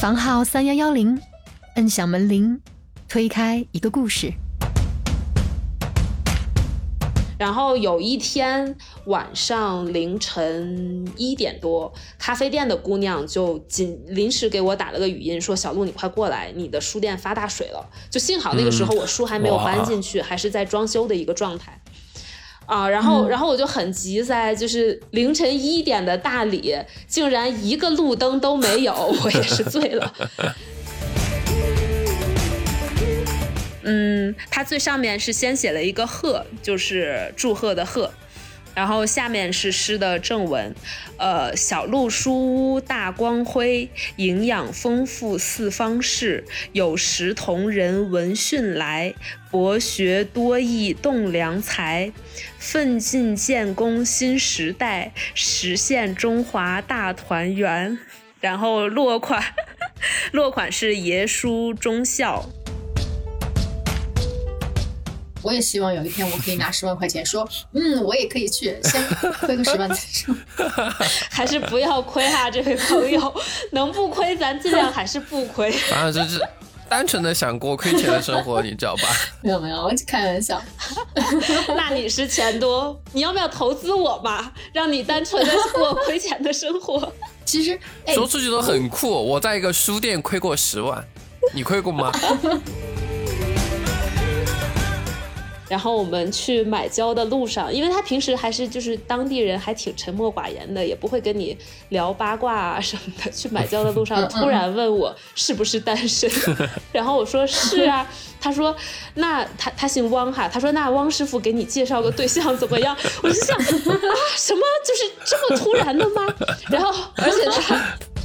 房号三幺幺零，摁响门铃，推开一个故事。然后有一天晚上凌晨一点多，咖啡店的姑娘就紧临时给我打了个语音，说：“小鹿，你快过来，你的书店发大水了。”就幸好那个时候我书还没有搬进去，还是在装修的一个状态。啊，然后然后我就很急噻，就是凌晨一点的大理，竟然一个路灯都没有，我也是醉了。嗯，它最上面是先写了一个贺，就是祝贺的贺，然后下面是诗的正文，呃，小路书屋大光辉，营养丰富四方士，有时同人闻讯来，博学多艺栋梁才，奋进建功新时代，实现中华大团圆。然后落款，落款是爷叔忠孝。我也希望有一天我可以拿 十万块钱，说，嗯，我也可以去，先亏个十万再说。还是不要亏哈，这位朋友，能不亏咱尽量还是不亏。反正就是单纯的想过亏钱的生活，你知道吧？没有没有，我开玩笑。那你是钱多，你要不要投资我吧？让你单纯的过亏钱的生活。其实说出去都很酷，我在一个书店亏过十万，你亏过吗？然后我们去买胶的路上，因为他平时还是就是当地人，还挺沉默寡言的，也不会跟你聊八卦啊什么的。去买胶的路上，突然问我是不是单身，然后我说是啊。他说那他他姓汪哈，他说那汪师傅给你介绍个对象怎么样？我就想啊，什么就是这么突然的吗？然后而且他。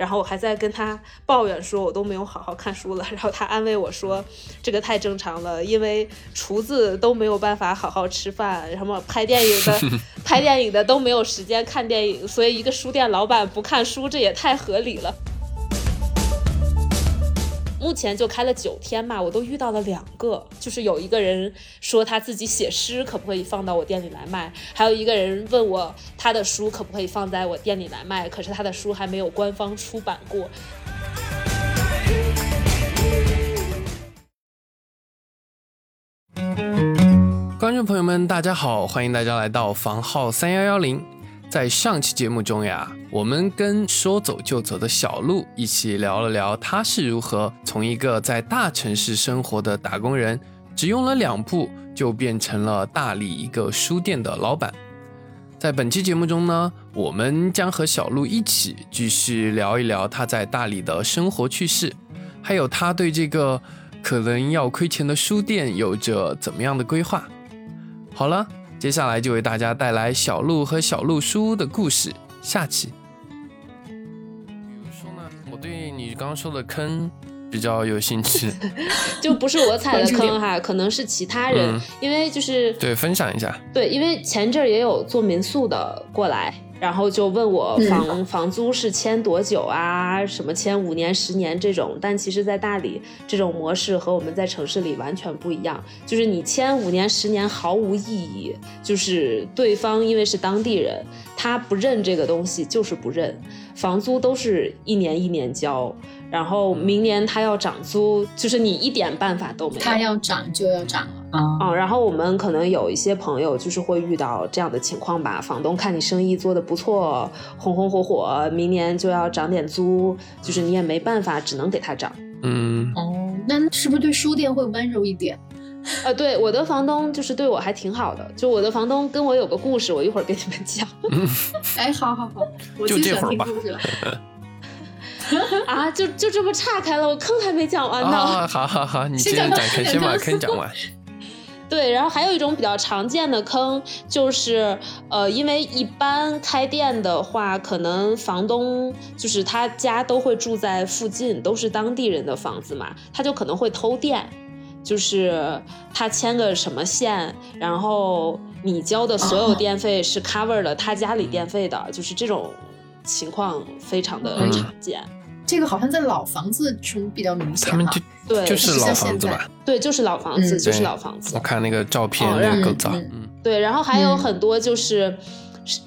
然后我还在跟他抱怨说，我都没有好好看书了。然后他安慰我说，这个太正常了，因为厨子都没有办法好好吃饭，什么拍电影的、拍电影的都没有时间看电影，所以一个书店老板不看书，这也太合理了。目前就开了九天嘛，我都遇到了两个，就是有一个人说他自己写诗，可不可以放到我店里来卖？还有一个人问我他的书可不可以放在我店里来卖，可是他的书还没有官方出版过。观众朋友们，大家好，欢迎大家来到房号三幺幺零。在上期节目中呀，我们跟说走就走的小鹿一起聊了聊，他是如何从一个在大城市生活的打工人，只用了两步就变成了大理一个书店的老板。在本期节目中呢，我们将和小鹿一起继续聊一聊他在大理的生活趣事，还有他对这个可能要亏钱的书店有着怎么样的规划。好了。接下来就为大家带来小鹿和小鹿书的故事，下期。比如说呢，我对你刚刚说的坑比较有兴趣，就不是我踩的坑哈，可能是其他人，因为就是对分享一下，对，因为前阵儿也有做民宿的过来。然后就问我房房租是签多久啊？什么签五年、十年这种？但其实，在大理这种模式和我们在城市里完全不一样。就是你签五年、十年毫无意义，就是对方因为是当地人，他不认这个东西就是不认。房租都是一年一年交。然后明年他要涨租，就是你一点办法都没有。他要涨就要涨了啊！然后我们可能有一些朋友就是会遇到这样的情况吧，房东看你生意做得不错，红红火火，明年就要涨点租，就是你也没办法，只能给他涨。嗯哦，那是不是对书店会温柔一点？呃，对，我的房东就是对我还挺好的。就我的房东跟我有个故事，我一会儿给你们讲。哎，好好好，我就这会儿吧。啊，就就这么岔开了，我坑还没讲完呢。啊好好好，你先讲坑，先把坑讲完。对，然后还有一种比较常见的坑，就是呃，因为一般开店的话，可能房东就是他家都会住在附近，都是当地人的房子嘛，他就可能会偷电，就是他牵个什么线，然后你交的所有电费是 cover 了他家里电费的，就是这种情况非常的常见。这个好像在老房子中比较明显，他们就对，就是老房子吧？对，就是老房子，就是老房子。我看那个照片，那个构造，嗯，对。然后还有很多就是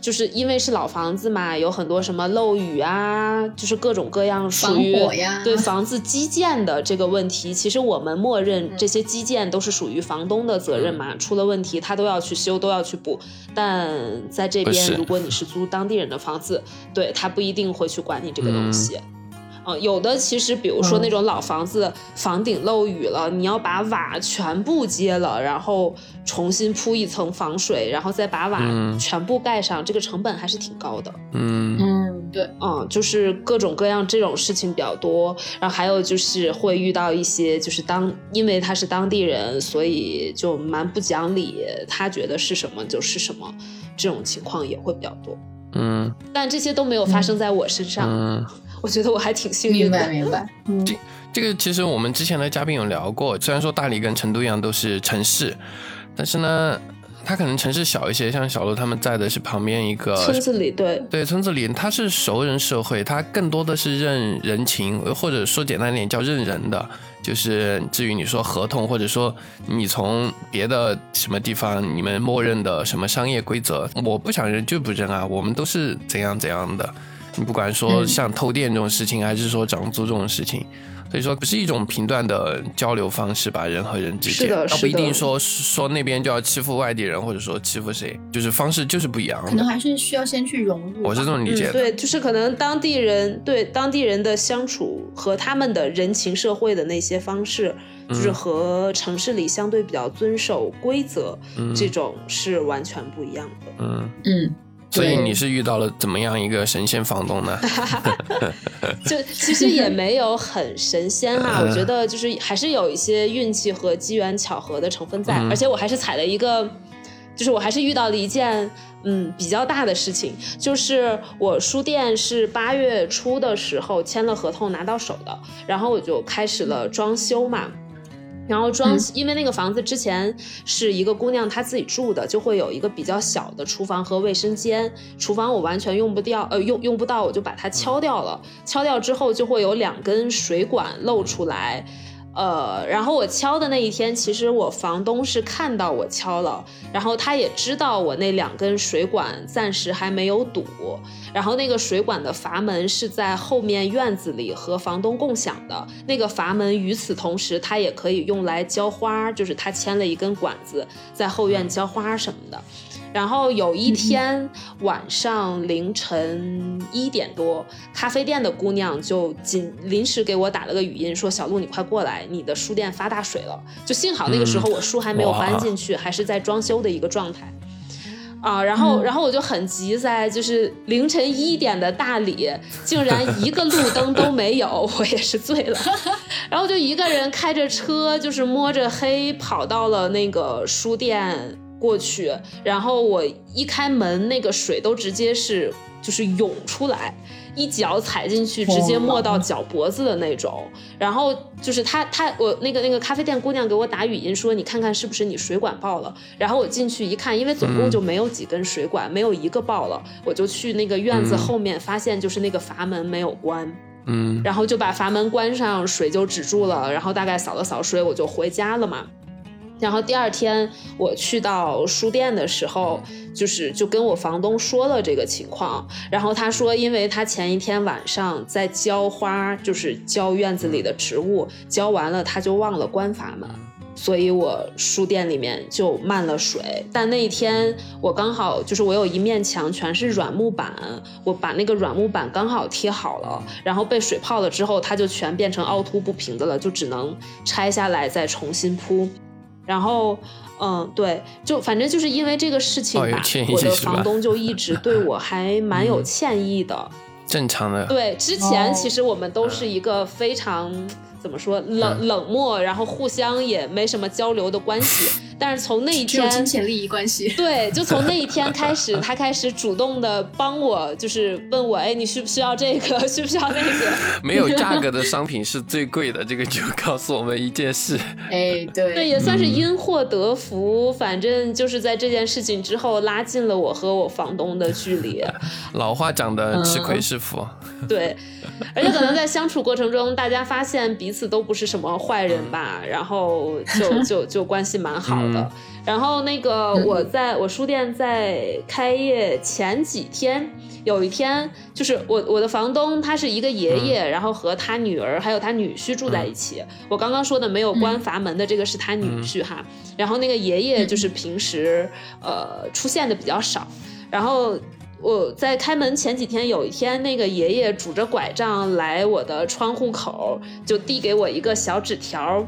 就是因为是老房子嘛，有很多什么漏雨啊，就是各种各样属于防火呀对房子基建的这个问题，其实我们默认这些基建都是属于房东的责任嘛，出了问题他都要去修，都要去补。但在这边，如果你是租当地人的房子，对他不一定会去管你这个东西。嗯，有的其实，比如说那种老房子，房顶漏雨了，你要把瓦全部揭了，然后重新铺一层防水，然后再把瓦嗯。全部盖上，这个成本还是挺高的。嗯。嗯，对，嗯，就是各种各样这种事情比较多，然后还有就是会遇到一些，就是当因为他是当地人，所以就蛮不讲理，他觉得是什么就是什么，这种情况也会比较多。嗯。但这些都没有发生在我身上，嗯，我觉得我还挺幸运明白的。明白。嗯，这个其实我们之前的嘉宾有聊过，虽然说大理跟成都一样都是城市，但是呢，它可能城市小一些，像小鹿他们在的是旁边一个村子里，对，对，村子里它是熟人社会，它更多的是认人情，或者说简单一点叫认人的。就是至于你说合同，或者说你从别的什么地方你们默认的什么商业规则，我不想认就不认啊，我们都是怎样怎样的。你不管说嗯像偷电这种事情，还是说涨租这种事情，所以说不是一种频段的交流方式吧，人和人之间，倒不一定说说那边就要欺负外地人，或者说欺负谁，就是方式就是不一样。可能还是需要先去融入。我是这么理解嗯，的。对，就是可能当地人对当地人的相处和他们的人情社会的那些方式，就是嗯和城市里相对比较遵守规则、嗯这种是完全不一样的。嗯。嗯，对所以你是遇到了怎么样一个神仙房东呢？就其实也没有很神仙哈，我觉得就是还是有一些运气和机缘巧合的成分在，嗯而且我还是踩了一个，就是我还是遇到了一件嗯比较大的事情，就是我书店是八月初的时候签了合同拿到手的，然后我就开始了装修嘛。然后装，嗯因为那个房子之前是一个姑娘她自己住的，就会有一个比较小的厨房和卫生间。厨房我完全用不掉，呃，用用不到，我就把它敲掉了。敲掉之后就会有两根水管露出来。呃，然后我敲的那一天，其实我房东是看到我敲了，然后他也知道我那两根水管暂时还没有堵，然后那个水管的阀门是在后面院子里和房东共享的，那个阀门与此同时，它也可以用来浇花，就是他牵了一根管子在后院浇花什么的。然后有一天晚上凌晨一点多，咖啡店的姑娘就紧临时给我打了个语音，说：“小鹿，你快过来，你的书店发大水了。”就幸好那个时候我书还没有搬进去，还是在装修的一个状态。啊，然后，然后我就很急噻，就是凌晨一点的大理，竟然一个路灯都没有，我也是醉了。然后就一个人开着车，就是摸着黑跑到了那个书店过去，然后我一开门，那个水都直接是就是涌出来，一脚踩进去，直接没到脚脖子的那种。然后就是他他我那个那个咖啡店姑娘给我打语音说，你看看是不是你水管爆了。然后我进去一看，因为总共就没有几根水管，没有一个爆了，我就去那个院子后面，发现就是那个阀门没有关。嗯然后就把阀门关上，水就止住了。然后大概扫了扫水，我就回家了嘛。然后第二天我去到书店的时候，就是就跟我房东说了这个情况，然后他说，因为他前一天晚上在浇花，就是浇院子里的植物，浇完了他就忘了关阀门。所以我书店里面就漫了水，但那一天我刚好就是我有一面墙全是软木板，我把那个软木板刚好贴好了，然后被水泡了之后，它就全变成凹凸不平的了，就只能拆下来再重新铺。然后，嗯，对，就反正就是因为这个事情吧，我的房东就一直对我还 蛮有歉意的。正常的。对，之前哦其实我们都是一个非常、怎么说冷嗯冷漠，然后互相也没什么交流的关系。但是从那一天金，钱利益关系。对，就从那一天开始，他开始主动的帮我，就是问我，哎，你需不需要这个，需不需要那个？没有价格的商品是最贵的，这个就告诉我们一件事。哎，对，对，也算是因祸得福。反正就是在这件事情之后，拉近了我和我房东的距离。老话讲的，吃亏是福。对，而且可能在相处过程中，大家发现彼此都不是什么坏人吧，然后就就就关系蛮好的。的。嗯。然后那个嗯。我在我书店在开业前几天，有一天就是我我的房东他是一个爷嗯。爷，然后和他女儿还有他女婿住在一起。我刚刚说的没有关阀门的这个是他女婿哈，然后那个爷爷就是平时、呃出现的比较少，然后。我在开门前几天，有一天，那个爷爷拄着拐杖来我的窗户口，就递给我一个小纸条，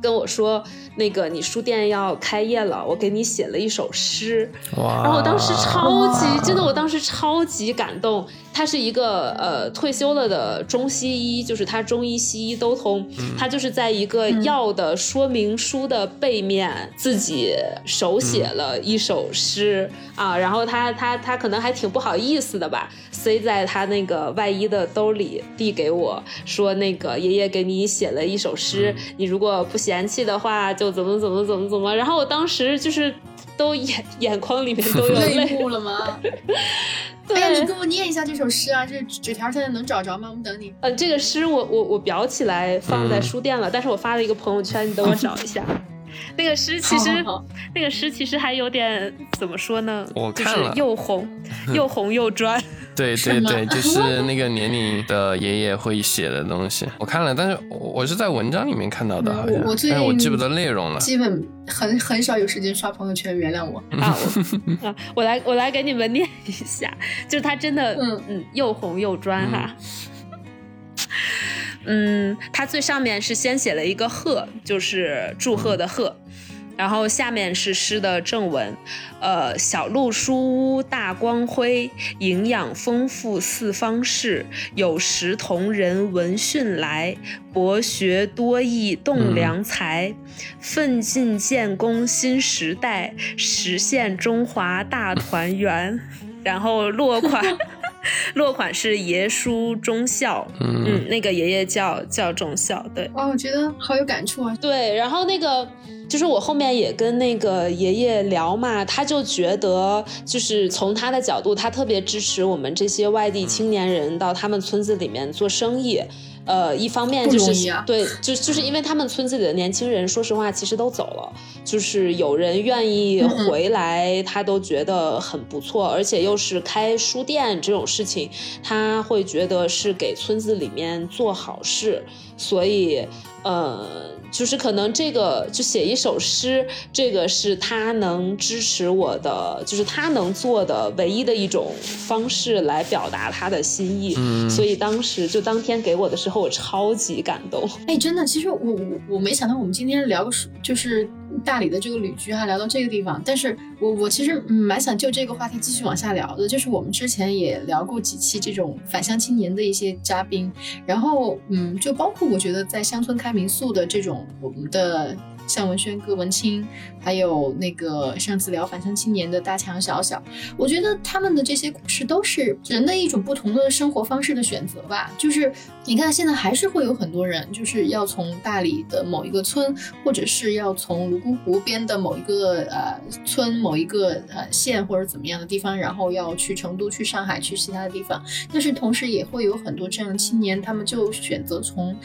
跟我说：“那个你书店要开业了，我给你写了一首诗。”哇！然后我当时超级真的，我当时超级感动。他是一个呃退休了的中西医，就是他中医西医都通。他就是在一个药的说明书的背面自己手写了一首诗、啊，然后他他他可能还挺不好意思的吧，塞在他那个外衣的兜里递给我说，那个爷爷给你写了一首诗，你如果不嫌弃的话，就怎么怎么怎么怎么。然后我当时就是都眼眼眶里面都有泪泪，目了吗？对哎呀，你给我念一下这首诗啊！这纸条现在能找着吗？我们等你。呃，这个诗我我我裱起来放在嗯书店了，但是我发了一个朋友圈，你等我找一下。那个诗其实好好好那个诗其实还有点怎么说呢？就是我看了又红又红又专。对对对，就是那个年龄的爷爷会写的东西，我看了，但是我我是在文章里面看到的，嗯好像，我我最但是我记不得内容了。基本很很少有时间刷朋友圈，原谅我。啊，我 啊，我来我来给你们念一下，就是他真的，嗯嗯又红又专哈。嗯，他最上面是先写了一个贺，就是祝贺的贺，然后下面是诗的正文，呃，小路书屋大光辉，营养丰富四方士，有时同人闻讯来，博学多艺栋梁才，奋进建功新时代，实现中华大团圆。然后落款，落款是爷叔忠孝，嗯嗯，那个爷爷叫叫忠孝，对。哇，我觉得好有感触啊！对，然后那个就是我后面也跟那个爷爷聊嘛，他就觉得就是从他的角度，他特别支持我们这些外地青年人到他们村子里面做生意。呃，一方面就是、啊对，就就是因为他们村子里的年轻人，说实话，其实都走了，就是有人愿意嗯嗯回来，他都觉得很不错，而且又是开书店这种事情，他会觉得是给村子里面做好事，所以呃，就是可能这个就写一首诗，这个是他能支持我的，就是他能做的唯一的一种方式来表达他的心意。嗯所以当时就当天给我的时候，我超级感动。哎，真的，其实我我我没想到我们今天聊个，就是大理的这个旅居哈，聊到这个地方。但是我我其实蛮想就这个话题继续往下聊的，就是我们之前也聊过几期这种返乡青年的一些嘉宾，然后嗯，就包括我觉得在乡村开民宿的这种我们的。向文轩、葛文清，还有那个上次聊返乡青年的大强、小小，我觉得他们的这些故事都是人的一种不同的生活方式的选择吧。就是你看，现在还是会有很多人，就是要从大理的某一个村，或者是要从泸沽湖边的某一个呃村、某一个呃县或者怎么样的地方，然后要去成都、去上海、去其他的地方。但是同时也会有很多这样的青年，他们就选择从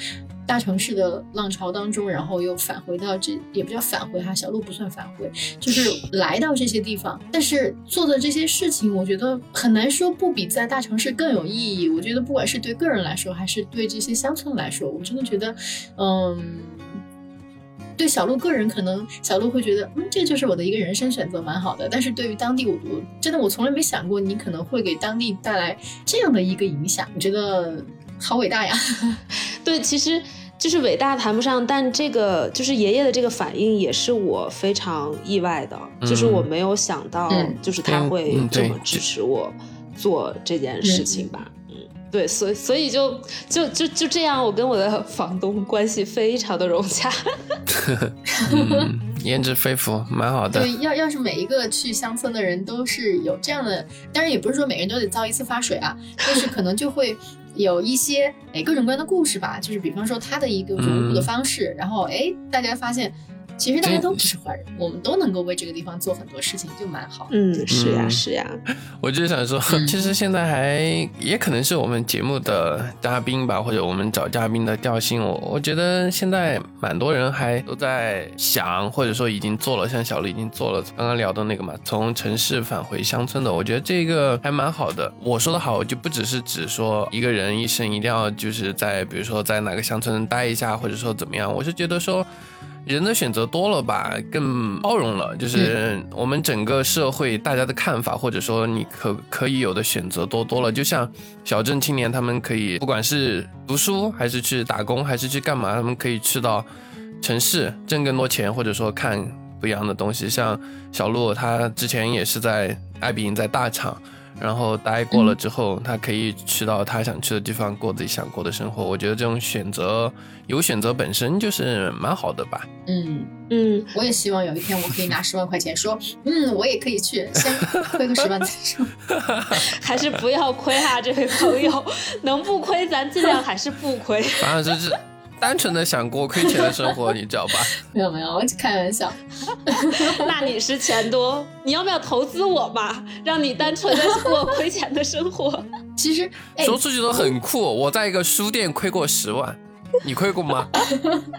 大城市的浪潮当中，然后又返回到这，也不叫返回哈，小鹿不算返回，就是 来到这些地方。但是做的这些事情，我觉得很难说不比在大城市更有意义。我觉得不管是对个人来说，还是对这些乡村来说，我真的觉得，嗯。对小鹿个人，可能小鹿会觉得，嗯，这就是我的一个人生选择，蛮好的。但是对于当地，我我真的我从来没想过，你可能会给当地带来这样的一个影响，我觉得好伟大呀！对，其实就是伟大谈不上，但这个就是爷爷的这个反应也是我非常意外的，就是我没有想到嗯，就是他嗯会这么支持我做这件事情吧。嗯，对，所以所以就就就就这样，我跟我的房东关系非常的融洽。嗯，颜值非福，蛮好的。对，要要是每一个去乡村的人都是有这样的，当然也不是说每个人都得遭一次发水啊，但是可能就会有一些哎各种各样的故事吧，就是比方说他的一个融入的方式，然后哎大家发现。其实大家都不是坏人，我们都能够为这个地方做很多事情，就蛮好。嗯，是呀，嗯是呀。我就想说，嗯其实现在还也可能是我们节目的嘉宾吧，或者我们找嘉宾的调性。我我觉得现在蛮多人还都在想，或者说已经做了，像小鹿已经做了刚刚聊的那个嘛，从城市返回乡村的，我觉得这个还蛮好的。我说的好，就不只是指说一个人一生一定要就是在比如说在哪个乡村待一下，或者说怎么样，我是觉得说。人的选择多了吧，更包容了。就是我们整个社会大家的看法，或者说你可可以有的选择多多了。就像小镇青年，他们可以不管是读书，还是去打工，还是去干嘛，他们可以去到城市挣更多钱，或者说看不一样的东西。像小鹿，他之前也是在艾比营在大厂。然后待过了之后，他可以去到他想去的地方，过自己想过的生活。我觉得这种选择有选择本身就是蛮好的吧。嗯，嗯，我也希望有一天我可以拿十万块钱说，嗯，我也可以去，先亏个十万再说。还是不要亏哈，这位朋友，能不亏咱尽量还是不亏。反正就是单纯的想过亏钱的生活，你知道吧？没有没有，我开玩笑。那你是钱多，你要不要投资我吧？让你单纯的过亏钱的生活。其实，哎，说出去都很酷。我在一个书店亏过十万，你亏过吗？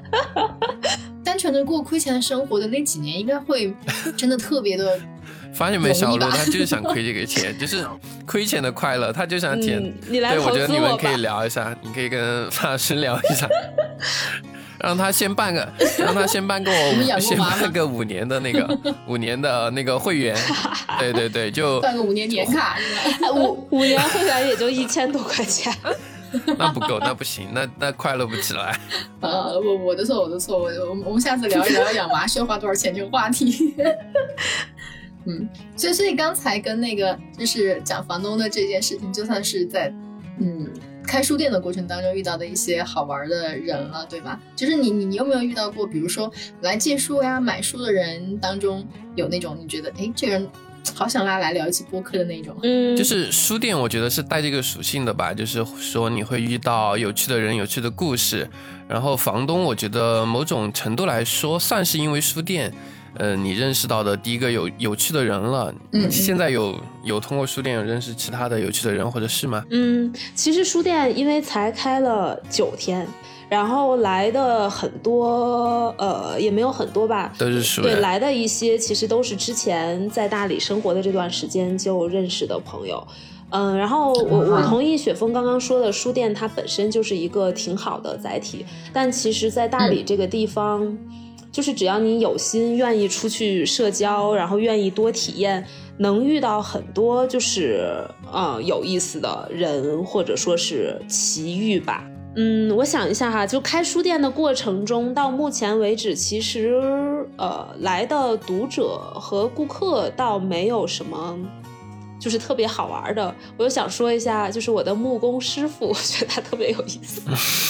单纯的过亏钱的生活的那几年，应该会真的特别的。发现没，小鹿他就是想亏这个钱，就是亏钱的快乐，他就想体验。嗯，你来对，我觉得你们可以。聊一下，你可以跟范老师聊一下，让他先办个，让他先办个我先 们养娃吗办个五年的那个五年的那个会员，对对对，就办个五年年卡五五年会员也就一千多块钱。那不够，那不行，那那快乐不起来。呃，我我的错，我的错，我我们我们下次聊一聊养娃需要花多少钱这个话题。嗯，所以所以刚才跟那个就是讲房东的这件事情，就算是在嗯开书店的过程当中遇到的一些好玩的人了，对吧？就是你你你有没有遇到过，比如说来借书呀、买书的人当中有那种你觉得哎这个人好想拉来聊一期播客的那种？嗯，就是书店，我觉得是带这个属性的吧，就是说你会遇到有趣的人、有趣的故事。然后房东，我觉得某种程度来说，算是因为书店，呃，你认识到的第一个有有趣的人了。嗯嗯现在有有通过书店有认识其他的有趣的人或者事吗？嗯，其实书店因为才开了九天，然后来的很多，呃，也没有很多吧。都是熟对，来的一些其实都是之前在大理生活的这段时间就认识的朋友。嗯，然后我我同意雪峰刚刚说的，书店它本身就是一个挺好的载体，但其实，在大理这个地方，就是只要你有心，愿意出去社交，然后愿意多体验，能遇到很多就是呃有意思的人，或者说是奇遇吧。嗯，我想一下哈，就开书店的过程中，到目前为止，其实呃来的读者和顾客倒没有什么。就是特别好玩的，我就想说一下，就是我的木工师傅，我觉得他特别有意思。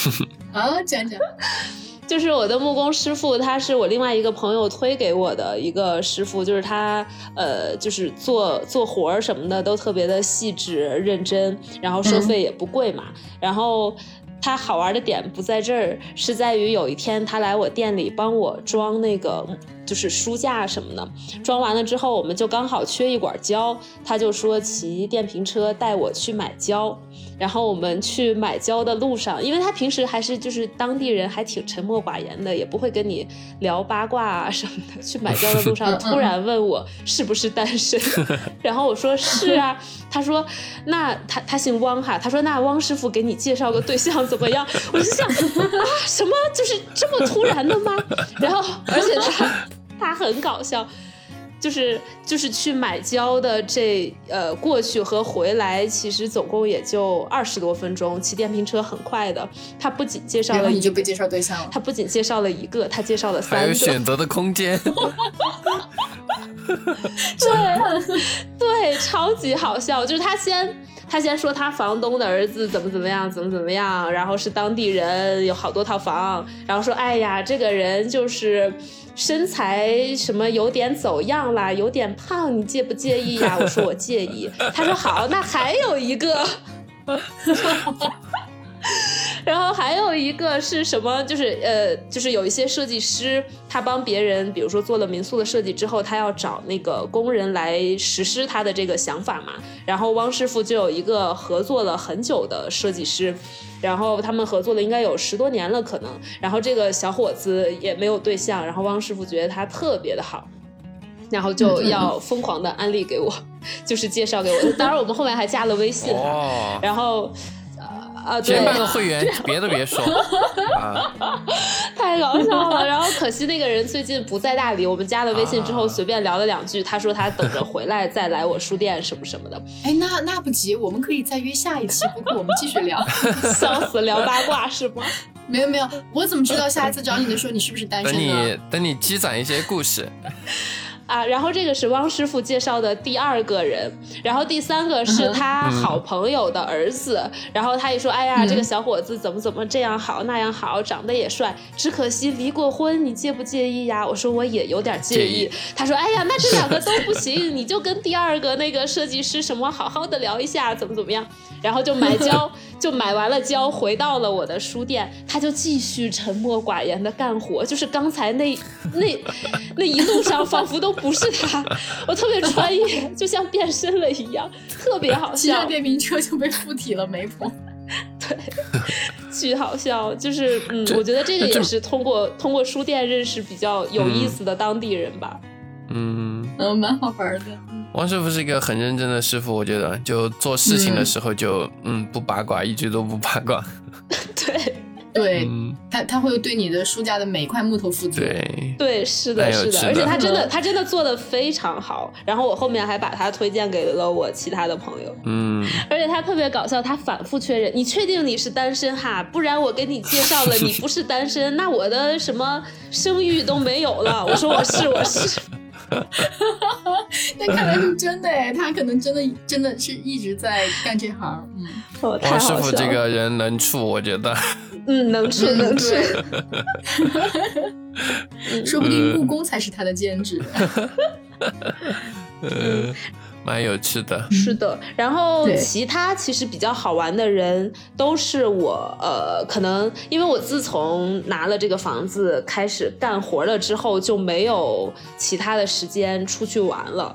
啊，讲讲。就是我的木工师傅，他是我另外一个朋友推给我的一个师傅，就是他呃，就是做做活儿什么的都特别的细致认真，然后收费也不贵嘛。然后他好玩的点不在这儿，是在于有一天他来我店里帮我装那个就是书架什么的，装完了之后我们就刚好缺一管胶，他就说骑电瓶车带我去买胶。然后我们去买胶的路上，因为他平时还是就是当地人，还挺沉默寡言的，也不会跟你聊八卦啊什么的。去买胶的路上，突然问我是不是单身，然后我说是啊。他说那他他姓汪哈，他说那汪师傅给你介绍个对象怎么样？我就想啊，什么就是这么突然的吗？然后而且他 他很搞笑。就是就是去买胶的这呃过去和回来，其实总共也就二十多分钟，骑电瓶车很快的。他不仅介绍了一你就被介绍对象了。他不仅介绍了一个，他介绍了还有三个。选择的空间。对对，超级好笑。就是他先他先说他房东的儿子怎么怎么样，怎么怎么样，然后是当地人，有好多套房，然后说哎呀，这个人就是。身材什么有点走样啦，有点胖，你介不介意呀？我说我介意。他说好，那还有一个。然后还有一个是什么？就是呃，就是有一些设计师，他帮别人，比如说做了民宿的设计之后，他要找那个工人来实施他的这个想法嘛。然后汪师傅就有一个合作了很久的设计师，然后他们合作了应该有十多年了可能。然后这个小伙子也没有对象，然后汪师傅觉得他特别的好。然后就要疯狂的安利给我，就是介绍给我。当然，我们后面还加了微信。哦，然后，啊，对，先办个会员，别的别说。啊，太搞笑了。然后可惜那个人最近不在大理，我们加了微信之后随便聊了两句，他说他等着回来再来我书店什么什么的。哎，那那不急，我们可以再约下一期，不过我们继续聊。笑死，聊八卦是吗？没有没有，我怎么知道下一次找你的时候你是不是单身等你等你积攒一些故事。啊，然后这个是汪师傅介绍的第二个人，然后第三个是他好朋友的儿子，然后他也说，哎呀，这个小伙子怎么怎么这样好那样好，长得也帅，只可惜离过婚，你介不介意呀？我说我也有点介意。他说，哎呀，那这两个都不行，你就跟第二个那个设计师什么好好的聊一下，怎么怎么样？然后就买胶，就买完了胶，回到了我的书店，他就继续沉默寡言的干活，就是刚才那那那一路上仿佛都不是他，我特别专业，就像变身了一样，特别好笑。电瓶车就被附体了，媒婆。对，巨好笑，就是嗯，我觉得这个也是通过通过书店认识比较有意思的当地人吧。嗯，嗯，蛮好玩的。王师傅是一个很认真的师傅，我觉得就做事情的时候就嗯不八卦，一直都不八卦。对对，他他会对你的书架的每一块木头负责。对对，是的，是的，而且他真的他真的做的非常好。然后我后面还把他推荐给了我其他的朋友。嗯，而且他特别搞笑，他反复确认：“你确定你是单身哈？不然我给你介绍了，你不是单身，那我的什么声誉都没有了。”我说：“我是，我是。” 那看来是真的哎，他可能真的真的是一直在干这行。嗯，王师傅这个人能处，我觉得。嗯，能处 能处。说不定故宫才是他的兼职。嗯。蛮有趣的，是的。然后其他其实比较好玩的人，都是我呃，可能因为我自从拿了这个房子开始干活了之后，就没有其他的时间出去玩了。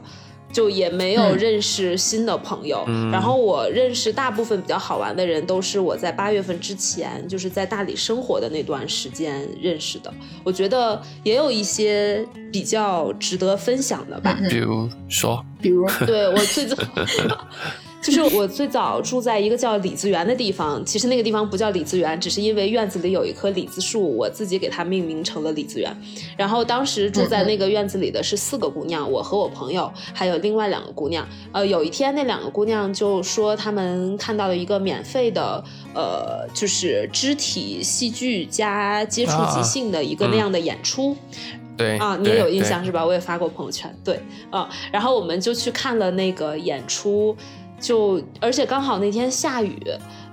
就也没有认识新的朋友，然后我认识大部分比较好玩的人都是我在八月份之前就是在大理生活的那段时间认识的。我觉得也有一些比较值得分享的吧，比如说，比如？对我最早。就是我最早住在一个叫李子园的地方，其实那个地方不叫李子园，只是因为院子里有一棵李子树，我自己给它命名成了李子园。然后当时住在那个院子里的是四个姑娘，我和我朋友还有另外两个姑娘。呃，有一天那两个姑娘就说她们看到了一个免费的，呃，就是肢体戏剧加接触即兴的一个那样的演出。对啊，你也有印象是吧？我也发过朋友圈。对，啊，然后我们就去看了那个演出。就而且刚好那天下雨，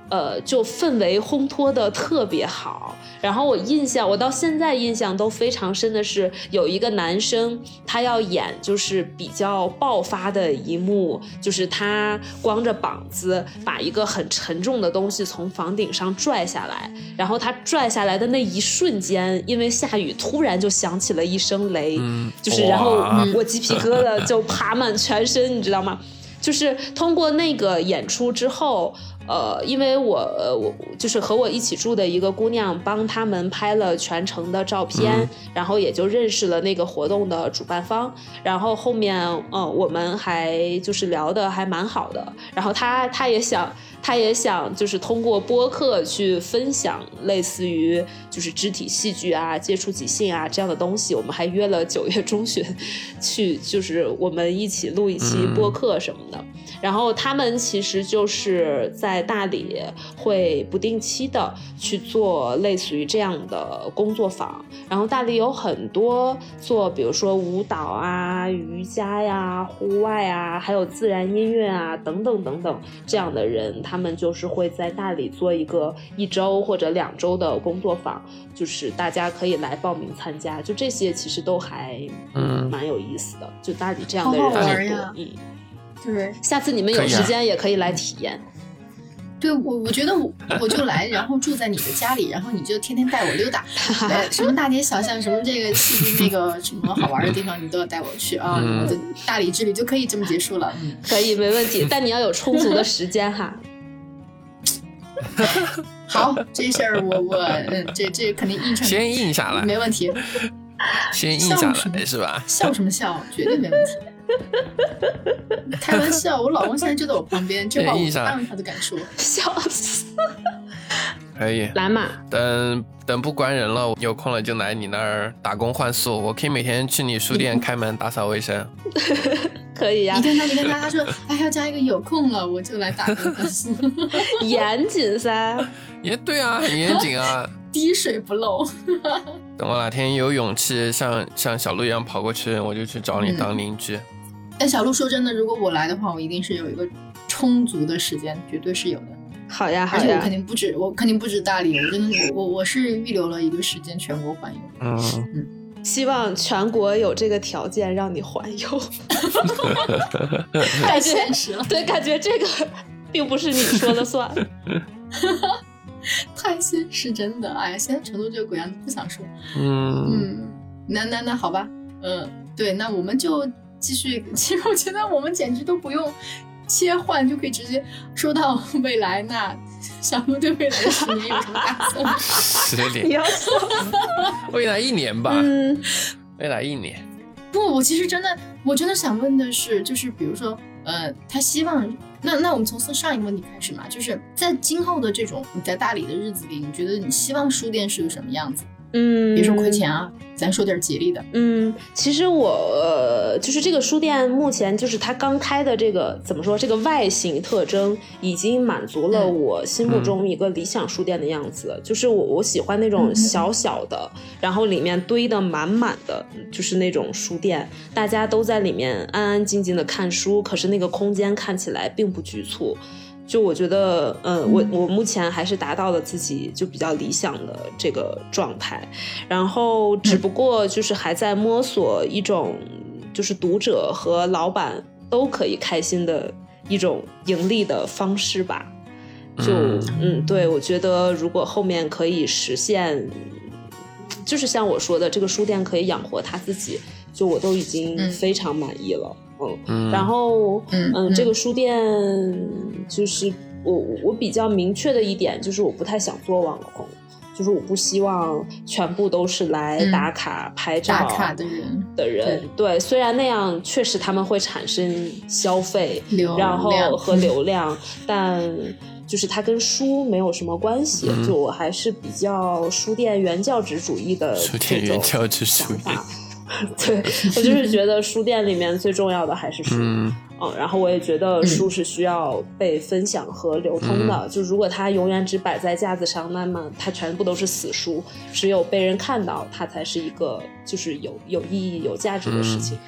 呃，就氛围烘托的特别好。然后我印象，我到现在印象都非常深的是，有一个男生他要演就是比较爆发的一幕，就是他光着膀子把一个很沉重的东西从房顶上拽下来，然后他拽下来的那一瞬间，因为下雨，突然就响起了一声雷，就是然后我鸡皮疙瘩就爬满全身，你知道吗？就是通过那个演出之后，呃，因为我我就是和我一起住的一个姑娘帮他们拍了全程的照片，然后也就认识了那个活动的主办方，然后后面嗯，我们还就是聊的还蛮好的，然后他他也想。他也想就是通过播客去分享类似于就是肢体戏剧啊、接触即兴啊这样的东西。我们还约了九月中旬去，就是我们一起录一期播客什么的。然后他们其实就是在大理会不定期的去做类似于这样的工作坊。然后大理有很多做，比如说舞蹈啊、瑜伽呀、户外啊，还有自然音乐啊等等等等这样的人，他。他们就是会在大理做一个一周或者两周的工作坊，就是大家可以来报名参加。就这些其实都还嗯蛮有意思的。就大理这样的人很多，嗯，对。下次你们有时间也可以来体验。对我，我觉得我我就来，然后住在你的家里，然后你就天天带我溜达，呃，什么大街小巷，什么这个那个什么好玩的地方，你都要带我去啊！嗯我的大理之旅就可以这么结束了。嗯，可以，没问题，但你要有充足的时间哈。好，这事儿我我嗯，这这肯定应承，先应下来，没问题。先应下笑什么来是吧？笑什么笑？绝对没问题。开玩笑，我老公现在就在我旁边，这话我意义上当然他都敢说。笑死！可以。来嘛，等等不关人了，有空了就来你那儿打工换宿。我可以每天去你书店开门打扫卫生。可以呀你，看他，你看他，他说哎要加一个有空了我就来打工换宿，严谨噻。也对啊，很严谨啊。滴水不漏。等我哪天有勇气像像小鹿一样跑过去，我就去找你嗯当邻居。但小鹿说真的，如果我来的话，我一定是有一个充足的时间，绝对是有的。好呀，好呀而且我肯，定不止，我肯定不止大理，我真的，我我是预留了一个时间全国环游。嗯，希望全国有这个条件让你环游。太现实了，对，感觉这个并不是你说了算。太现实，真的。哎呀，现在成都这个鬼样子，不想说。嗯，嗯，那那那好吧，嗯，对，那我们就继续。其实我觉得我们简直都不用切换，就可以直接说到未来。那小鹿对未来的十年有什么打算？十你年，要说，未来一年吧，嗯，未来一年。不，我其实真的，我真的想问的是，就是比如说，呃，他希望，那那我们从上一个问题开始嘛，就是在今后的这种你在大理的日子里，你觉得你希望书店是个什么样子？嗯，别说亏钱啊，咱说点吉利的。嗯，其实我、呃、就是这个书店，目前就是它刚开的这个怎么说，这个外形特征已经满足了嗯我心目中一个理想书店的样子。就是我我喜欢那种小小的，然后里面堆的满满的，就是那种书店，大家都在里面安安静静的看书，可是那个空间看起来并不局促。就我觉得，嗯，我我目前还是达到了自己就比较理想的这个状态，然后只不过就是还在摸索一种，就是读者和老板都可以开心的一种盈利的方式吧。就嗯嗯，对，我觉得如果后面可以实现，就是像我说的，这个书店可以养活他自己，就我都已经嗯非常满意了。嗯，嗯，然后，嗯这个书店就是我我比较明确的一点就是我不太想做网红，就是我不希望全部都是来嗯打卡、拍照打卡的人的人。对，虽然那样确实他们会产生消费，然后和流量，但就是它跟书没有什么关系。嗯就我还是比较书店原教旨主义的书这种店原教旨主义想法。对我就是觉得书店里面最重要的还是书，嗯嗯，然后我也觉得书是需要被分享和流通的。就如果它永远只摆在架子上，那么它全部都是死书，只有被人看到，它才是一个就是有有意义、有价值的事情。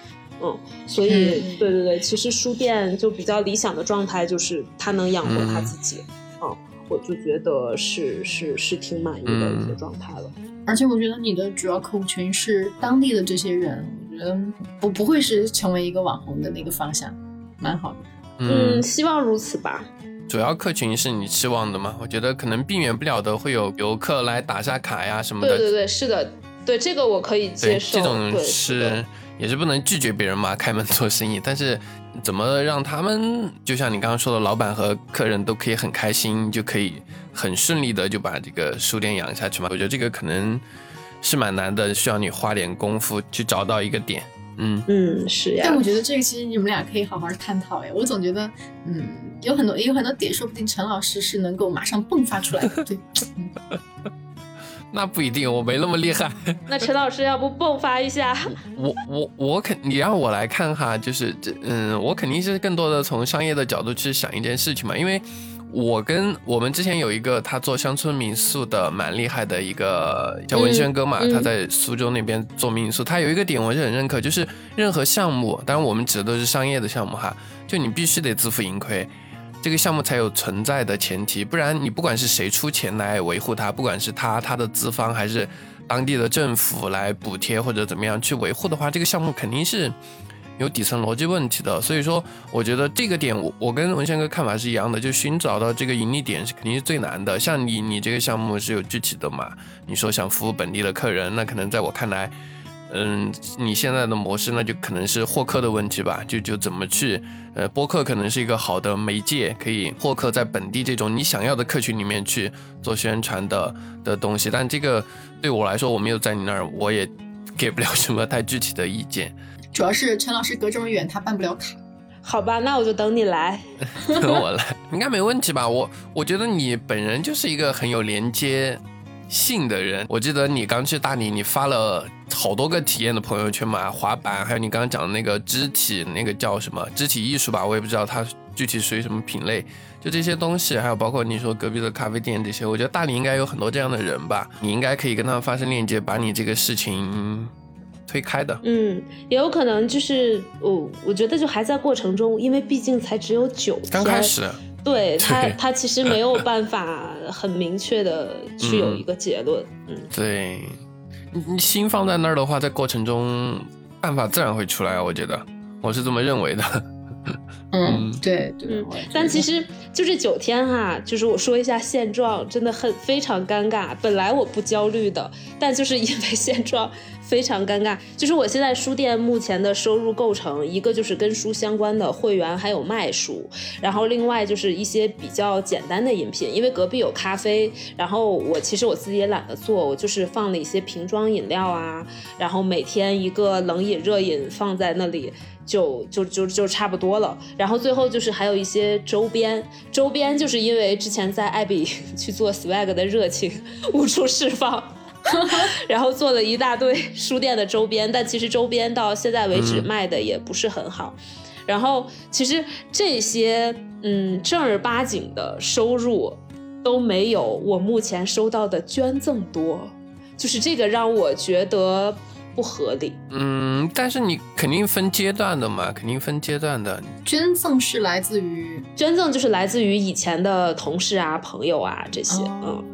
嗯，所以、嗯对对对，其实书店就比较理想的状态就是它能养活它自己。嗯，我就觉得是是是挺满意的一个嗯状态了。而且我觉得你的主要客户群是当地的这些人，我觉得不不会是成为一个网红的那个方向，蛮好的。嗯，嗯，希望如此吧。主要客群是你期望的吗？我觉得可能避免不了的会有游客来打下卡呀什么的。对对对，是的，对这个我可以接，受。这种对是也是不能拒绝别人嘛，开门做生意。但是怎么让他们，就像你刚刚说的，老板和客人都可以很开心，就可以很顺利的就把这个书店养下去嘛？我觉得这个可能是蛮难的，需要你花点功夫去找到一个点。嗯嗯，是呀但。我觉得这个其实你们俩可以好好探讨哎，我总觉得，嗯，有很多有很多点，说不定陈老师是能够马上迸发出来的。对，嗯 那不一定，我没那么厉害。那陈老师要不迸发一下？我我我肯，你让我来看哈，就是这嗯，我肯定是更多的从商业的角度去想一件事情嘛，因为我跟我们之前有一个他做乡村民宿的蛮厉害的一个叫文轩哥嘛，嗯嗯他在苏州那边做民宿，他有一个点我是很认可，就是任何项目，当然我们指的都是商业的项目哈，就你必须得自负盈亏。这个项目才有存在的前提，不然你不管是谁出钱来维护它，不管是他他的资方还是当地的政府来补贴或者怎么样去维护的话，这个项目肯定是有底层逻辑问题的。所以说，我觉得这个点我我跟文轩哥看法是一样的，就寻找到这个盈利点是肯定是最难的。像你你这个项目是有具体的嘛？你说想服务本地的客人，那可能在我看来。嗯，你现在的模式那就可能是获客的问题吧，就就怎么去，呃，播客可能是一个好的媒介，可以获客在本地这种你想要的客群里面去做宣传的的东西。但这个对我来说，我没有在你那儿，我也给不了什么太具体的意见。主要是陈老师隔这么远，他办不了卡。好吧，那我就等你来。等我来，应该没问题吧？我我觉得你本人就是一个很有连接。性的人，我记得你刚去大理，你发了好多个体验的朋友圈嘛，滑板，还有你刚刚讲的那个肢体，那个叫什么肢体艺术吧，我也不知道它具体属于什么品类。就这些东西，还有包括你说隔壁的咖啡店这些，我觉得大理应该有很多这样的人吧，你应该可以跟他们发生链接，把你这个事情推开的。嗯，也有可能就是我，我觉得就还在过程中，因为毕竟才只有九刚开始。对他，他其实没有 办法很明确的去有一个结论。嗯，对，你你心放在那儿的话，在过程中办法自然会出来。我觉得，我是这么认为的。嗯，对对。但其实就这九天哈，就是我说一下现状，真的很非常尴尬。本来我不焦虑的，但就是因为现状。非常尴尬，就是我现在书店目前的收入构成，一个就是跟书相关的会员，还有卖书，然后另外就是一些比较简单的饮品，因为隔壁有咖啡，然后我其实我自己也懒得做，我就是放了一些瓶装饮料啊，然后每天一个冷饮热饮放在那里，就就就就差不多了，然后最后就是还有一些周边，周边就是因为之前在艾比 去做 swag 的热情无处释放。然后做了一大堆书店的周边，但其实周边到现在为止卖的也不是很好。然后其实这些嗯正儿八经的收入都没有我目前收到的捐赠多，就是这个让我觉得不合理。嗯，但是你肯定分阶段的嘛，肯定分阶段的。捐赠是来自于捐赠就是来自于以前的同事啊、朋友啊这些，嗯。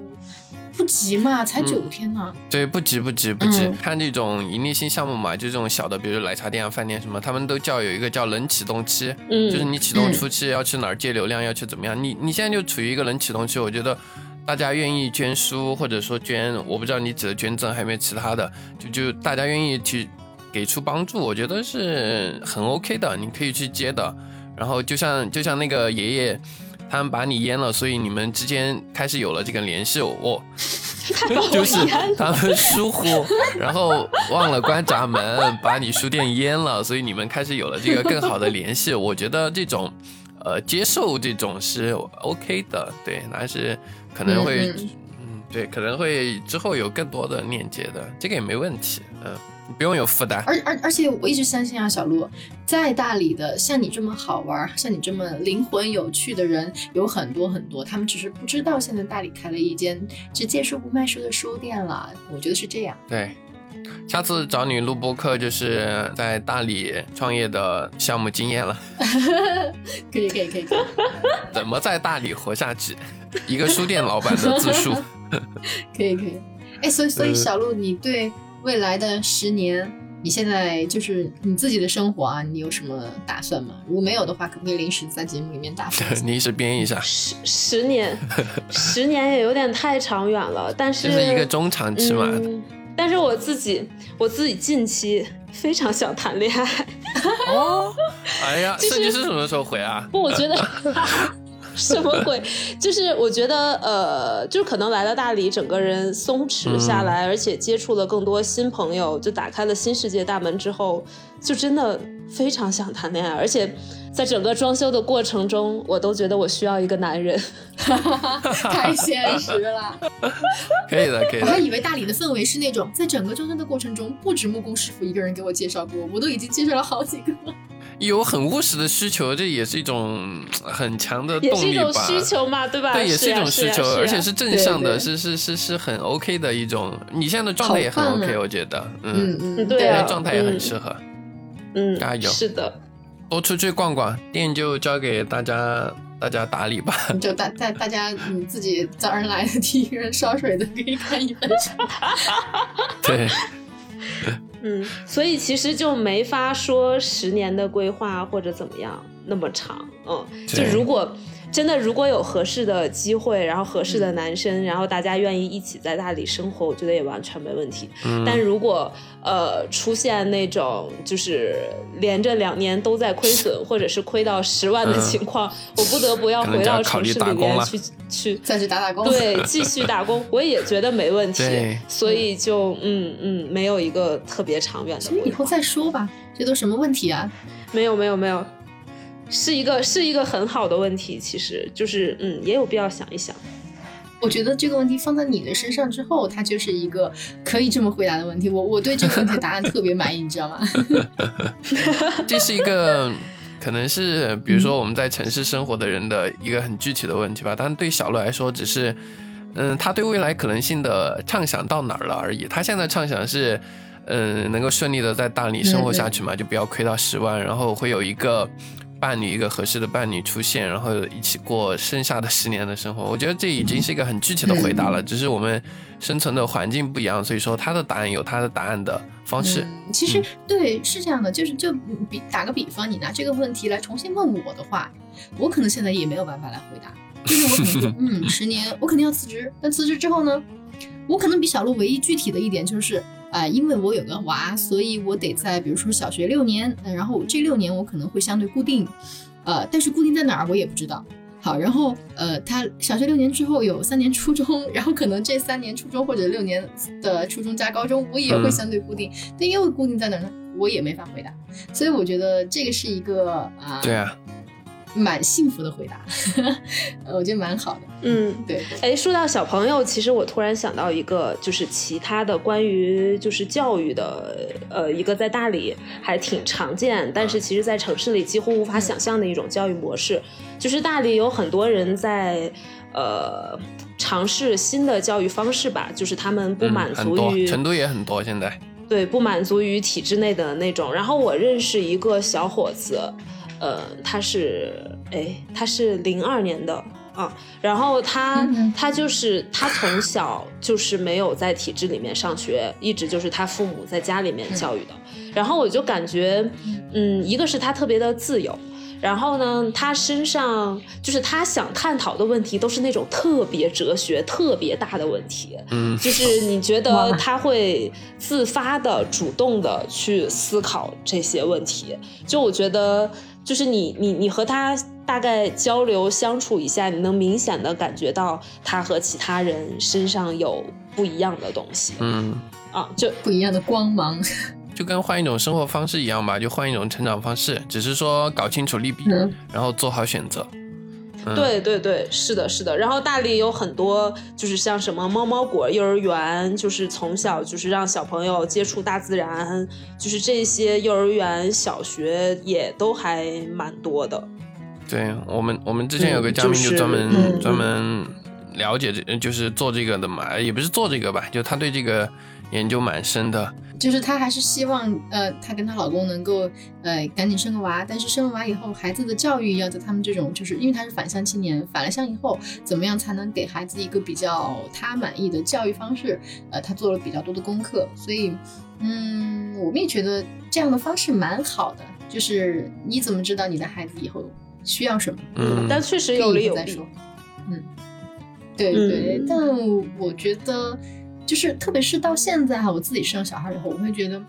不急嘛，才九天呢。对，不急不急不急。看这种盈利性项目嘛，就这种小的，比如奶茶店啊、饭店什么，他们都叫有一个叫冷启动期，嗯，就是你启动初期要去哪儿接流量，要去怎么样。你你现在就处于一个冷启动期，我觉得大家愿意捐书或者说捐，我不知道你指的捐赠还有没有其他的，就就大家愿意去给出帮助，我觉得是很 OK 的，你可以去接的。然后就像就像那个爷爷。他们把你淹了，所以你们之间开始有了这个联系。我 就是他们疏忽，然后忘了关闸门，把你书店淹了，所以你们开始有了这个更好的联系。我觉得这种，呃，接受这种是 OK 的，对，那是可能会，嗯，对，可能会之后有更多的链接的，这个也没问题，嗯。不用有负担，而而而且我一直相信啊，小鹿在大理的像你这么好玩，像你这么灵魂有趣的人有很多很多，他们只是不知道现在大理开了一间只借书不卖书的书店了。我觉得是这样。对，下次找你录播客就是在大理创业的项目经验了。可以可以可以可以。怎么在大理活下去？一个书店老板的自述。可以可以。哎，所以所以小鹿，你对？未来的十年，你现在就是你自己的生活啊，你有什么打算吗？如果没有的话，可不可以临时在节目里面打算？临时编一下。十十年，十年也有点太长远了，但是就是一个中长期嘛。但是我自己，我自己近期非常想谈恋爱。哦，哎呀，设计师什么时候回啊？不，我觉得。什么鬼？就是我觉得，呃，就是可能来到大理，整个人松弛下来，而且接触了更多新朋友，就打开了新世界大门之后，就真的非常想谈恋爱。而且在整个装修的过程中，我都觉得我需要一个男人。太现实了。可以的，可以的。我还以为大理的氛围是那种，在整个装修的过程中，不止木工师傅一个人给我介绍过，我都已经介绍了好几个。有很务实的需求，这也是一种很强的动力吧？也是一种需求嘛，对吧？对，也是一种需求，而且是正向的，是是是是很 OK 的一种。你现在的状态也很 OK，我觉得，嗯嗯，对，状态也很适合。嗯，加油！是的，多出去逛逛，店就交给大家大家打理吧。就大大大家你自己早上来的第一个人烧水的，给你看一份。对。嗯，所以其实就没法说十年的规划或者怎么样那么长，嗯，就如果真的如果有合适的机会，然后合适的男生，然后大家愿意一起在大理生活，我觉得也完全没问题。嗯但如果呃出现那种就是连着两年都在亏损，或者是亏到十万的情况，我不得不要回到城市里面去去再去打打工。对，继续打工，我也觉得没问题。所以就嗯嗯，没有一个特别长远的规划。所以以后再说吧，这都什么问题啊？没有没有没有，是一个是一个很好的问题，其实就是嗯，也有必要想一想。我觉得这个问题放在你的身上之后，它就是一个可以这么回答的问题。我我对这个问题答案特别满意，你知道吗？这是一个可能是比如说我们在城市生活的人的一个很具体的问题吧，但对小鹿来说，只是嗯，他对未来可能性的畅想到哪儿了而已。他现在畅想是。嗯，能够顺利的在大理生活下去嘛，就不要亏到十万，然后会有一个伴侣，一个合适的伴侣出现，然后一起过剩下的十年的生活。我觉得这已经是一个很具体的回答了，只是我们生存的环境不一样，所以说他的答案有他的答案的方式。嗯其实对是这样的，就是就比打个比方，你拿这个问题来重新问我的话，我可能现在也没有办法来回答。就是我可能说，嗯，十年我肯定要辞职，但辞职之后呢，我可能比小鹿唯一具体的一点就是。啊、因为我有个娃，所以我得在比如说小学六年，呃然后这六年我可能会相对固定，呃，但是固定在哪儿我也不知道。好，然后呃，他小学六年之后有三年初中，然后可能这三年初中或者六年的初中加高中，我也会嗯相对固定，但又固定在哪儿呢？我也没法回答。所以我觉得这个是一个啊，对啊，蛮幸福的回答，呃我觉得蛮好的。嗯，对对，哎，说到小朋友，其实我突然想到一个，就是其他的关于就是教育的，呃，一个在大理还挺常见，但是其实在城市里几乎无法想象的一种教育模式，就是大理有很多人在呃尝试新的教育方式吧，就是他们不嗯满，足于、成都也很多现在。对，不满足于体制内的那种。然后我认识一个小伙子，呃，他是哎，他是零二年的啊，然后他、他就是他从小就是没有在体制里面上学，一直就是他父母在家里面教育的。然后我就感觉，嗯，一个是他特别的自由。然后呢，他身上就是他想探讨的问题，都是那种特别哲学、特别大的问题。嗯，就是你觉得他会自发的、主动的去思考这些问题。就我觉得，就是你你你和他大概交流相处一下，你能明显的感觉到他和其他人身上有不一样的东西嗯，啊。就不一样的光芒。就跟换一种生活方式一样吧，就换一种成长方式，只是说搞清楚利弊，嗯然后做好选择。嗯、，对对对，是的，是的。然后大理有很多，就是像什么猫猫果幼儿园，就是从小就是让小朋友接触大自然，就是这些幼儿园、小学也都还蛮多的。对我们我们之前有个嗯嘉宾就就是专门、嗯专门了解这，就是做这个的嘛，也不是做这个吧，就他对这个研究蛮深的。就是她还是希望，呃，她跟她老公能够，呃，赶紧生个娃。但是生了娃以后，孩子的教育要在他们这种，就是因为她是返乡青年，返了乡以后，怎么样才能给孩子一个比较他满意的教育方式？呃，她做了比较多的功课，所以，嗯，我们也觉得这样的方式蛮好的。就是你怎么知道你的孩子以后需要什么？嗯但确实有利有弊再说。。嗯，对对，嗯但我觉得就是特别是到现在哈，我自己生了小孩以后，我会觉得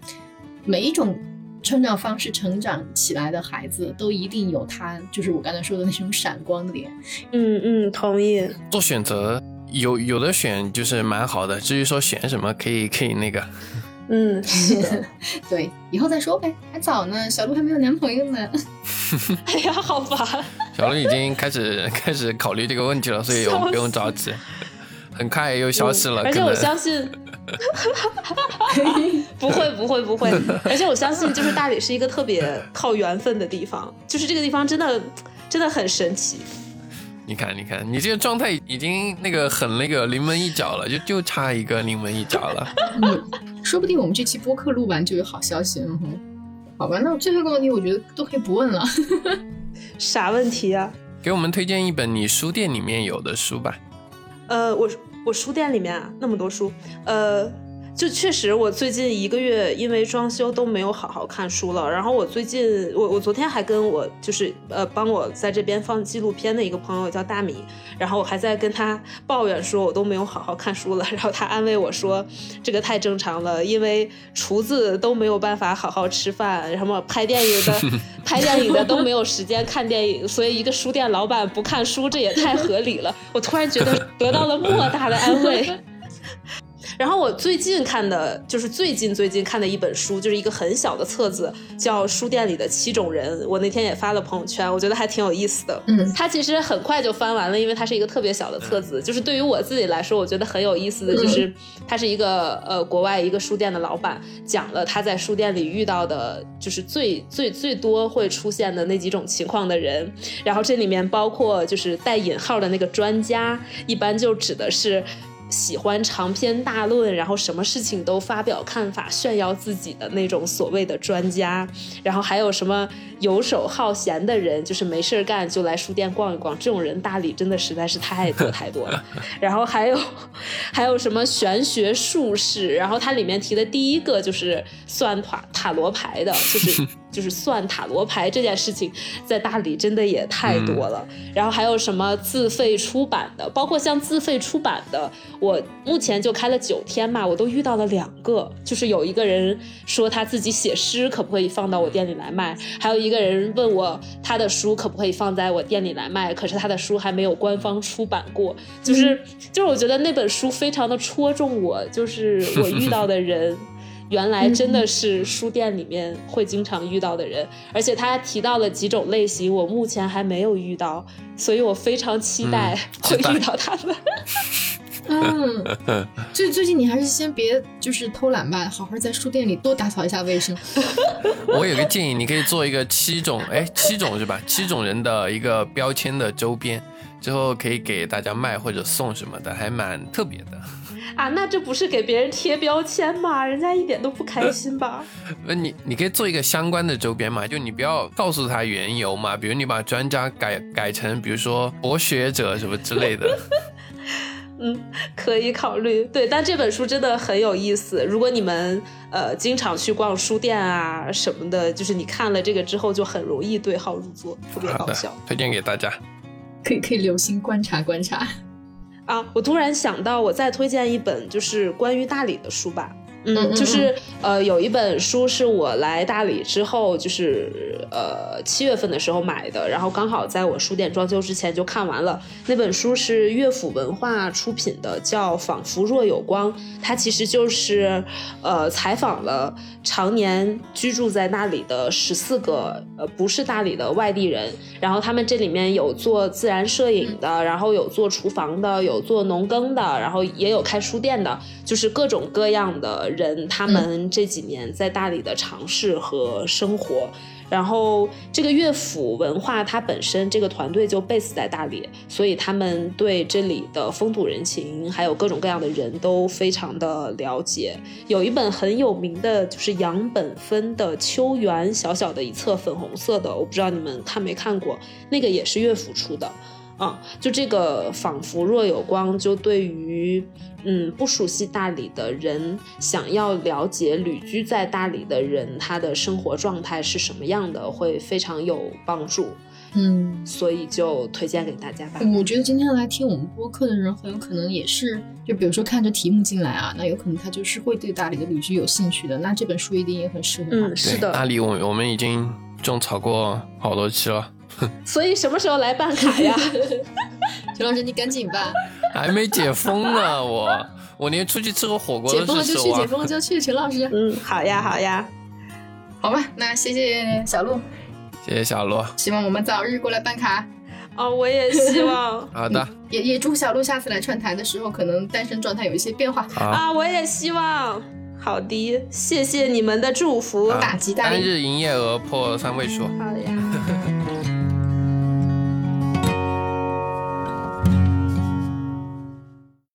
每一种成长方式成长起来的孩子，都一定有他就是我刚才说的那种闪光点。嗯嗯，同意。做选择有有的选就是蛮好的，至于说选什么可以可以那个，嗯，是的。对，以后再说呗，还早呢，小鹿还没有男朋友呢。哎呀，好烦。小鹿已经开始开始考虑这个问题了，所以我们不用着急，很快又消失了。而且我相信，不会不会不会，而且我相信，就是大理是一个特别靠缘分的地方，就是这个地方真的真的很神奇。你看，你看，你这个状态已经那个很那个临门一脚了，就就差一个临门一脚了。嗯，说不定我们这期播客录完就有好消息了。嗯哼好吧，那我最后一个问题，我觉得都可以不问了。啥问题啊？给我们推荐一本你书店里面有的书吧。呃，我我书店里面啊那么多书，呃，就确实，我最近一个月因为装修都没有好好看书了。然后我最近，我我昨天还跟我就是呃帮我在这边放纪录片的一个朋友叫大米，然后我还在跟他抱怨说，我都没有好好看书了。然后他安慰我说，这个太正常了，因为厨子都没有办法好好吃饭，什么拍电影的 拍电影的都没有时间看电影，所以一个书店老板不看书，这也太合理了。我突然觉得得到了莫大的安慰。然后我最近看的就是最近最近看的一本书，就是一个很小的册子，叫《书店里的七种人》。我那天也发了朋友圈，我觉得还挺有意思的。嗯，它其实很快就翻完了，因为它是一个特别小的册子。就是对于我自己来说，我觉得很有意思的就是，他是一个呃国外一个书店的老板，讲了他在书店里遇到的，就是最最最多会出现的那几种情况的人。然后这里面包括就是带引号的那个专家，一般就指的是。喜欢长篇大论，然后什么事情都发表看法、炫耀自己的那种所谓的专家，然后还有什么游手好闲的人，就是没事儿干就来书店逛一逛，这种人大理真的实在是太多太多了。然后还有还有什么玄学术士，然后它里面提的第一个就是算塔塔罗牌的，就是就是算塔罗牌这件事情，在大理真的也太多了。然后还有什么自费出版的，包括像自费出版的。我目前就开了九天嘛，我都遇到了两个，就是有一个人说他自己写诗，可不可以放到我店里来卖？还有一个人问我他的书可不可以放在我店里来卖，可是他的书还没有官方出版过。就是就是我觉得那本书非常的戳中我，就是我遇到的人，原来真的是书店里面会经常遇到的人，而且他提到了几种类型，我目前还没有遇到，所以我非常期待会遇到他们。嗯，最最近你还是先别就是偷懒吧，好好在书店里多打扫一下卫生。我有个建议，你可以做一个七种，哎，七种是吧？七种人的一个标签的周边，之后可以给大家卖或者送什么的，还蛮特别的。啊，那这不是给别人贴标签吗？人家一点都不开心吧？那你你可以做一个相关的周边嘛，就你不要告诉他缘由嘛，比如你把专家改改成，比如说博学者什么之类的。嗯，可以考虑。对，但这本书真的很有意思。如果你们呃经常去逛书店啊什么的，就是你看了这个之后，就很容易对号入座，特别搞笑。推荐给大家，可以可以留心观察观察。啊，我突然想到，我再推荐一本就是关于大理的书吧。嗯，就是呃，有一本书是我来大理之后，就是呃七月份的时候买的，然后刚好在我书店装修之前就看完了。那本书是乐府文化出品的，叫《仿佛若有光》，它其实就是呃采访了常年居住在那里的十四个呃不是大理的外地人，然后他们这里面有做自然摄影的，然后有做厨房的，有做农耕的，然后也有开书店的，就是各种各样的。人他们这几年在大理的尝试和生活，然后这个乐府文化它本身这个团队就 base 在大理，所以他们对这里的风土人情还有各种各样的人都非常的了解。有一本很有名的就是杨本芬的《秋园》，小小的一册粉红色的，我不知道你们看没看过，那个也是乐府出的。啊，就这个仿佛若有光，就对于嗯不熟悉大理的人，想要了解旅居在大理的人他的生活状态是什么样的，会非常有帮助。嗯，所以就推荐给大家吧。我觉得今天来听我们播客的人，很有可能也是，就比如说看着题目进来啊，那有可能他就是会对大理的旅居有兴趣的，那这本书一定也很适合他。嗯，是的。大理，我我们已经种草过好多期了。所以什么时候来办卡呀？陈老师，你赶紧办。还没解封呢，我我连出去吃个火锅都解封了就去，解封了就去，陈老师。嗯，好呀，好呀。好吧，那谢谢小鹿。谢谢小鹿。希望我们早日过来办卡。哦，我也希望。好的。也也祝小鹿下次来串台的时候，可能单身状态有一些变化。啊，我也希望。好的，谢谢你们的祝福，大吉大利。单日营业额破三位数。好呀。